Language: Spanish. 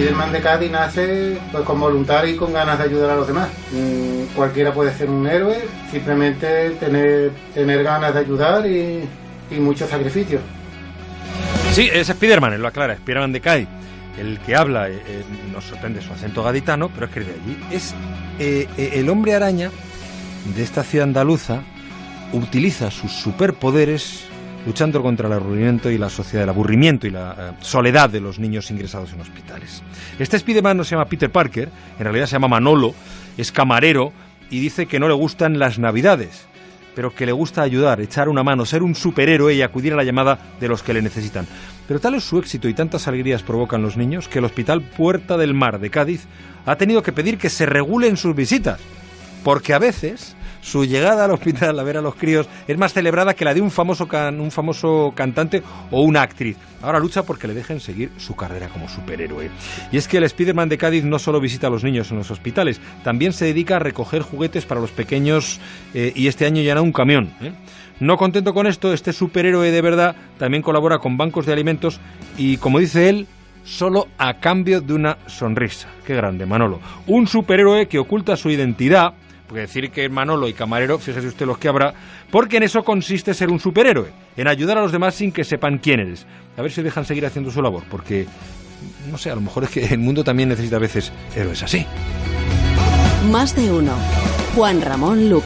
Spiderman de Cádiz nace pues, con voluntad y con ganas de ayudar a los demás. Cualquiera puede ser un héroe, simplemente tener, tener ganas de ayudar y, y mucho sacrificio. Sí, es Spiderman, lo aclara, Spiderman de Cádiz. El que habla eh, eh, nos sorprende su acento gaditano, pero es que de allí es eh, el hombre araña de esta ciudad andaluza utiliza sus superpoderes luchando contra el aburrimiento y la sociedad, el aburrimiento y la soledad de los niños ingresados en hospitales. Este Spiderman no se llama Peter Parker, en realidad se llama Manolo, es camarero y dice que no le gustan las navidades pero que le gusta ayudar, echar una mano, ser un superhéroe y acudir a la llamada de los que le necesitan. Pero tal es su éxito y tantas alegrías provocan los niños que el Hospital Puerta del Mar de Cádiz ha tenido que pedir que se regulen sus visitas, porque a veces su llegada al hospital a ver a los críos es más celebrada que la de un famoso, un famoso cantante o una actriz. Ahora lucha porque le dejen seguir su carrera como superhéroe. Y es que el Spider-Man de Cádiz no solo visita a los niños en los hospitales, también se dedica a recoger juguetes para los pequeños eh, y este año llena un camión. ¿eh? No contento con esto, este superhéroe de verdad también colabora con bancos de alimentos y, como dice él, solo a cambio de una sonrisa. Qué grande, Manolo. Un superhéroe que oculta su identidad porque decir que Manolo y camarero, fíjese usted los que habrá, porque en eso consiste ser un superhéroe, en ayudar a los demás sin que sepan quién eres. A ver si dejan seguir haciendo su labor, porque, no sé, a lo mejor es que el mundo también necesita a veces héroes así. Más de uno. Juan Ramón Lucas.